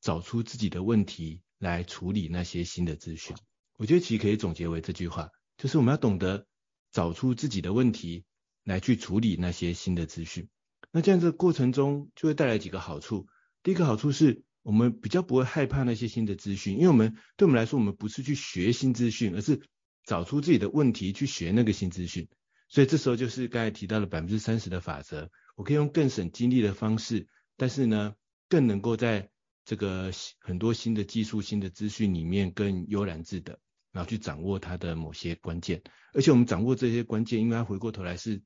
找出自己的问题来处理那些新的资讯。我觉得其实可以总结为这句话，就是我们要懂得找出自己的问题来去处理那些新的资讯。那这样子过程中就会带来几个好处。第一个好处是我们比较不会害怕那些新的资讯，因为我们对我们来说，我们不是去学新资讯，而是找出自己的问题去学那个新资讯。所以这时候就是刚才提到了百分之三十的法则，我可以用更省精力的方式，但是呢，更能够在这个很多新的技术、新的资讯里面更悠然自得，然后去掌握它的某些关键。而且我们掌握这些关键，应该回过头来是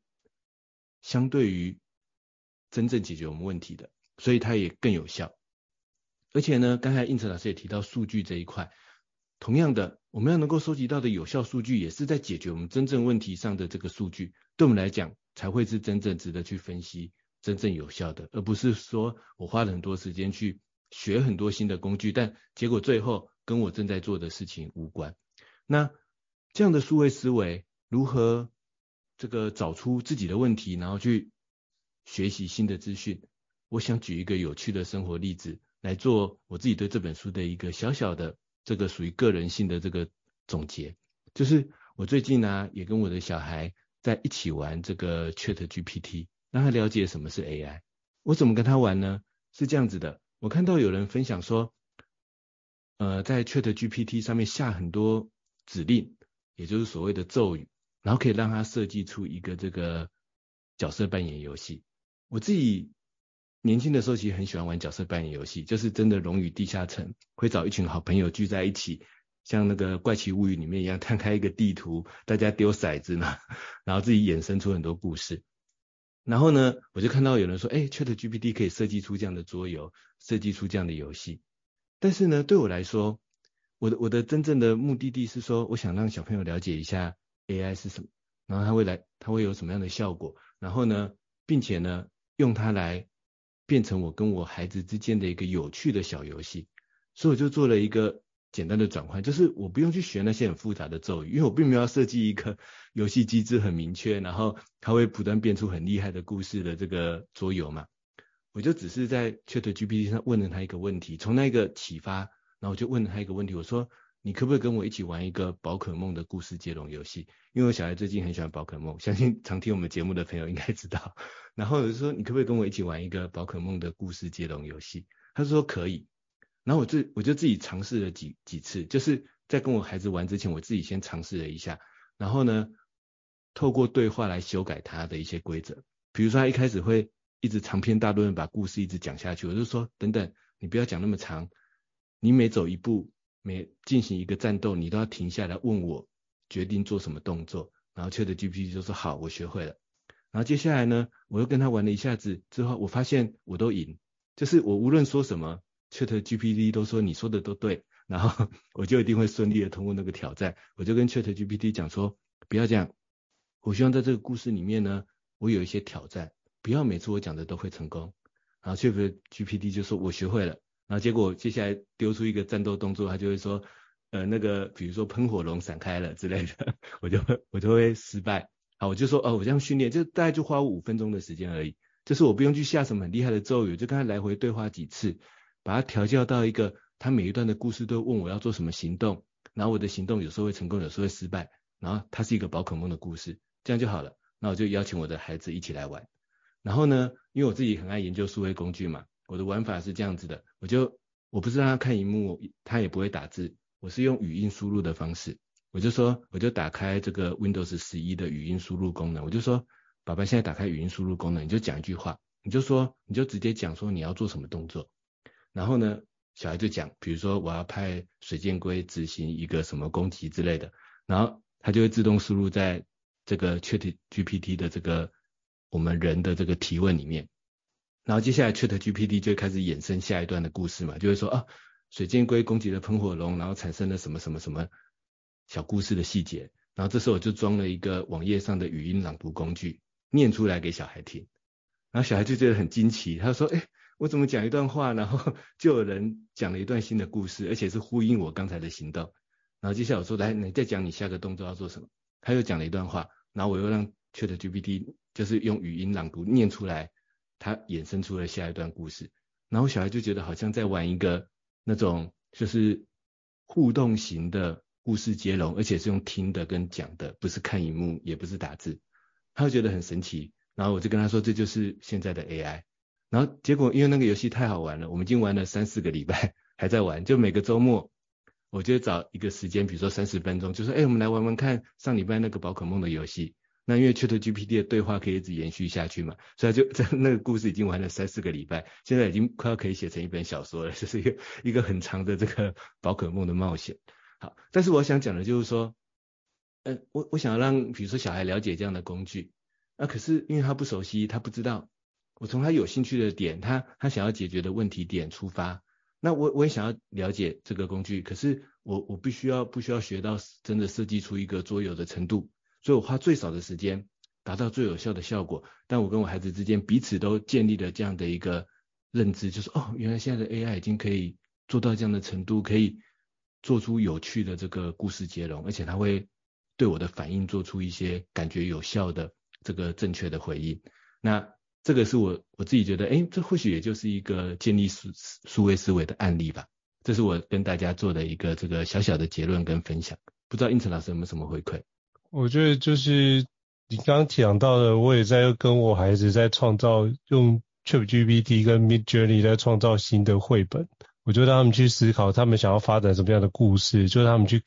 相对于真正解决我们问题的，所以它也更有效。而且呢，刚才应成老师也提到数据这一块。同样的，我们要能够收集到的有效数据，也是在解决我们真正问题上的这个数据，对我们来讲才会是真正值得去分析、真正有效的，而不是说我花了很多时间去学很多新的工具，但结果最后跟我正在做的事情无关。那这样的数位思维，如何这个找出自己的问题，然后去学习新的资讯？我想举一个有趣的生活例子来做我自己对这本书的一个小小的。这个属于个人性的这个总结，就是我最近呢、也跟我的小孩在一起玩这个 ChatGPT，让他了解什么是 AI。我怎么跟他玩呢？是这样子的，我看到有人分享说，呃，在 ChatGPT 上面下很多指令，也就是所谓的咒语，然后可以让他设计出一个这个角色扮演游戏。我自己。年轻的时候其实很喜欢玩角色扮演游戏，就是真的《龙与地下城》会找一群好朋友聚在一起，像那个《怪奇物语》里面一样，摊开一个地图，大家丢骰子嘛，然后自己衍生出很多故事。然后呢，我就看到有人说，哎，ChatGPT 可以设计出这样的桌游，设计出这样的游戏。但是呢，对我来说，我的我的真正的目的地是说，我想让小朋友了解一下 AI 是什么，然后它会来，它会有什么样的效果，然后呢，并且呢，用它来。变成我跟我孩子之间的一个有趣的小游戏，所以我就做了一个简单的转换，就是我不用去学那些很复杂的咒语，因为我并没有要设计一个 游戏机制很明确，然后它会不断变出很厉害的故事的这个桌游嘛。我就只是在 ChatGPT 上问了他一个问题，从那个启发，然后我就问了他一个问题，我说。你可不可以跟我一起玩一个宝可梦的故事接龙游戏？因为我小孩最近很喜欢宝可梦，相信常听我们节目的朋友应该知道。然后我就说，你可不可以跟我一起玩一个宝可梦的故事接龙游戏？他说可以。然后我自我就自己尝试了几几次，就是在跟我孩子玩之前，我自己先尝试了一下。然后呢，透过对话来修改他的一些规则。比如说他一开始会一直长篇大论把故事一直讲下去，我就说等等，你不要讲那么长，你每走一步。每进行一个战斗，你都要停下来问我决定做什么动作，然后 ChatGPT 就说好，我学会了。然后接下来呢，我又跟他玩了一下子之后，我发现我都赢，就是我无论说什么，ChatGPT 都说你说的都对，然后 我就一定会顺利的通过那个挑战。我就跟 ChatGPT 讲说，不要这样，我希望在这个故事里面呢，我有一些挑战，不要每次我讲的都会成功。然后 ChatGPT 就说我学会了。然后结果接下来丢出一个战斗动作，他就会说，呃，那个比如说喷火龙闪开了之类的，我就会我就会失败。好，我就说哦，我这样训练就大概就花五分钟的时间而已，就是我不用去下什么很厉害的咒语，就跟他来回对话几次，把他调教到一个他每一段的故事都问我要做什么行动，然后我的行动有时候会成功，有时候会失败，然后它是一个宝可梦的故事，这样就好了。那我就邀请我的孩子一起来玩。然后呢，因为我自己很爱研究数位工具嘛。我的玩法是这样子的，我就我不是让他看荧幕，他也不会打字，我是用语音输入的方式，我就说我就打开这个 Windows 十一的语音输入功能，我就说爸爸现在打开语音输入功能，你就讲一句话，你就说你就直接讲说你要做什么动作，然后呢小孩就讲，比如说我要派水箭龟执行一个什么攻击之类的，然后他就会自动输入在这个 ChatGPT 的这个我们人的这个提问里面。然后接下来 ChatGPT 就开始衍生下一段的故事嘛，就会说啊，水箭龟攻击了喷火龙，然后产生了什么什么什么小故事的细节。然后这时候我就装了一个网页上的语音朗读工具，念出来给小孩听。然后小孩就觉得很惊奇，他说，哎，我怎么讲一段话，然后就有人讲了一段新的故事，而且是呼应我刚才的行动。然后接下来我说，来，你再讲你下个动作要做什么。他又讲了一段话，然后我又让 ChatGPT 就是用语音朗读念出来，他衍生出了下一段故事。然后小孩就觉得好像在玩一个那种就是互动型的故事接龙，而且是用听的跟讲的，不是看荧幕，也不是打字，他就觉得很神奇。然后我就跟他说，这就是现在的 AI。然后结果因为那个游戏太好玩了，我们已经玩了三四个礼拜，还在玩。就每个周末，我就找一个时间，比如说三十分钟，就说，哎，我们来玩玩看上礼拜那个宝可梦的游戏。那因为 ChatGPT 的对话可以一直延续下去嘛，所以就在 那个故事已经玩了三四个礼拜，现在已经快要可以写成一本小说了，这是一个一个很长的这个宝可梦的冒险。好，但是我想讲的就是说，呃，我我想要让比如说小孩了解这样的工具。那、啊、可是因为他不熟悉，他不知道。我从他有兴趣的点，他他想要解决的问题点出发。那我我也想要了解这个工具，可是我我必须要不需要学到真的设计出一个桌游的程度，所以我花最少的时间达到最有效的效果。但我跟我孩子之间彼此都建立了这样的一个认知，就是哦，原来现在的 AI 已经可以做到这样的程度，可以做出有趣的这个故事接龙，而且他会对我的反应做出一些感觉有效的。这个正确的回应，那这个是我我自己觉得，哎，这或许也就是一个建立数数位思维的案例吧。这是我跟大家做的一个这个小小的结论跟分享。不知道应成老师有没有什么回馈？我觉得就是你刚刚讲到的，我也在跟我孩子在创造用 ChatGPT 跟 Midjourney 在创造新的绘本。我就让他们去思考，他们想要发展什么样的故事，就让他们去。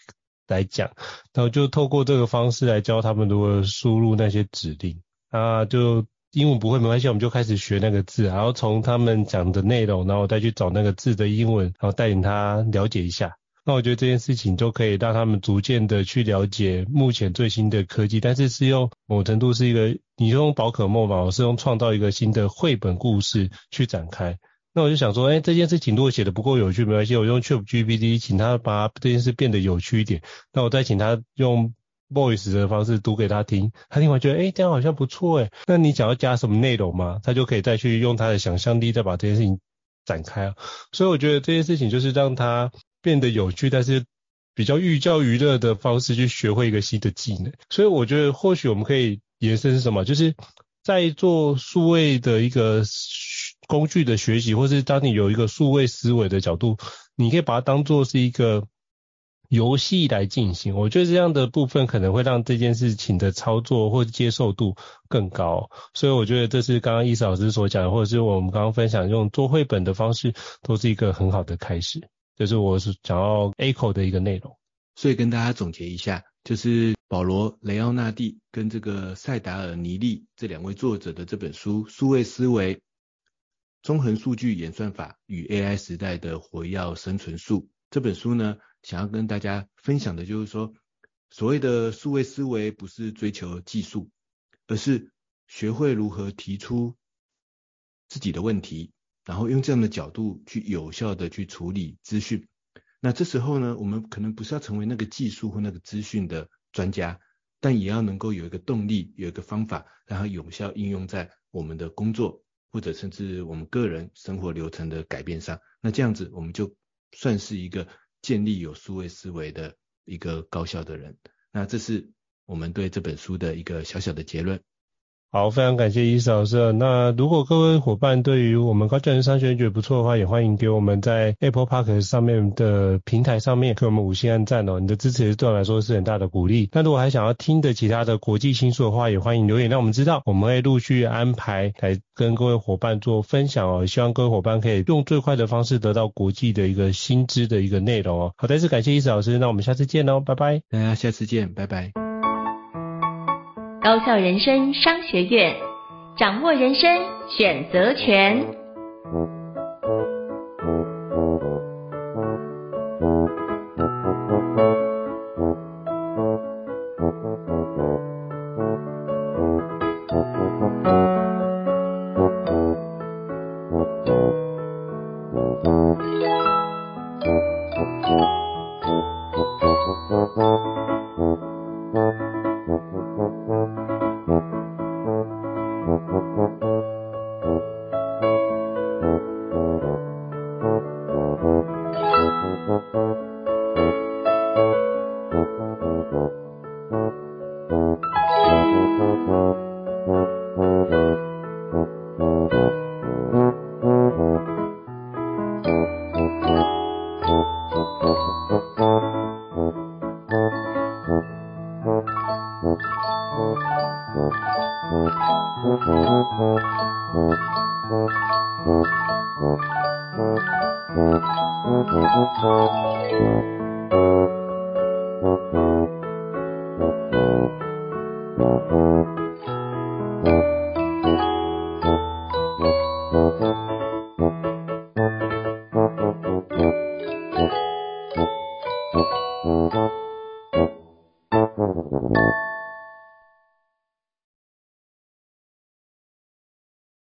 来讲，然后就透过这个方式来教他们如何输入那些指令啊，就英文不会没关系，我们就开始学那个字，然后从他们讲的内容，然后再去找那个字的英文，然后带领他了解一下。那我觉得这件事情就可以让他们逐渐的去了解目前最新的科技，但是是用某程度是一个，你用宝可梦嘛，我是用创造一个新的绘本故事去展开。那我就想说，哎，这件事情如果写的不够有趣，没关系，我用 ChatGPT 请他把这件事变得有趣一点。那我再请他用 Voice 的方式读给他听，他听完觉得，哎，这样好像不错，哎。那你想要加什么内容吗？他就可以再去用他的想象力再把这件事情展开。所以我觉得这件事情就是让他变得有趣，但是比较寓教于乐的方式去学会一个新的技能。所以我觉得或许我们可以延伸是什么，就是在做数位的一个。工具的学习，或是当你有一个数位思维的角度，你可以把它当做是一个游戏来进行。我觉得这样的部分可能会让这件事情的操作或接受度更高。所以我觉得这是刚刚伊斯老师所讲的，或者是我们刚刚分享用做绘本的方式，都是一个很好的开始。就是我是想要 echo 的一个内容。所以跟大家总结一下，就是保罗·雷奥纳蒂跟这个塞达尔·尼利这两位作者的这本书《数位思维》。综合数据演算法与 AI 时代的活跃生存术这本书呢，想要跟大家分享的就是说，所谓的数位思维不是追求技术，而是学会如何提出自己的问题，然后用这样的角度去有效的去处理资讯。那这时候呢，我们可能不是要成为那个技术或那个资讯的专家，但也要能够有一个动力，有一个方法，然后有效应用在我们的工作。或者甚至我们个人生活流程的改变上，那这样子我们就算是一个建立有数位思维的一个高效的人。那这是我们对这本书的一个小小的结论。好，非常感谢伊斯老师。那如果各位伙伴对于我们高教人商学院觉得不错的话，也欢迎给我们在 Apple Park 上面的平台上面给我们五星按赞哦。你的支持对我来说是很大的鼓励。那如果还想要听的其他的国际新书的话，也欢迎留言让我们知道，我们会陆续安排来跟各位伙伴做分享哦。希望各位伙伴可以用最快的方式得到国际的一个新知的一个内容哦。好，再次感谢伊斯老师，那我们下次见喽，拜拜。大家下次见，拜拜。高校人生商学院，掌握人生选择权。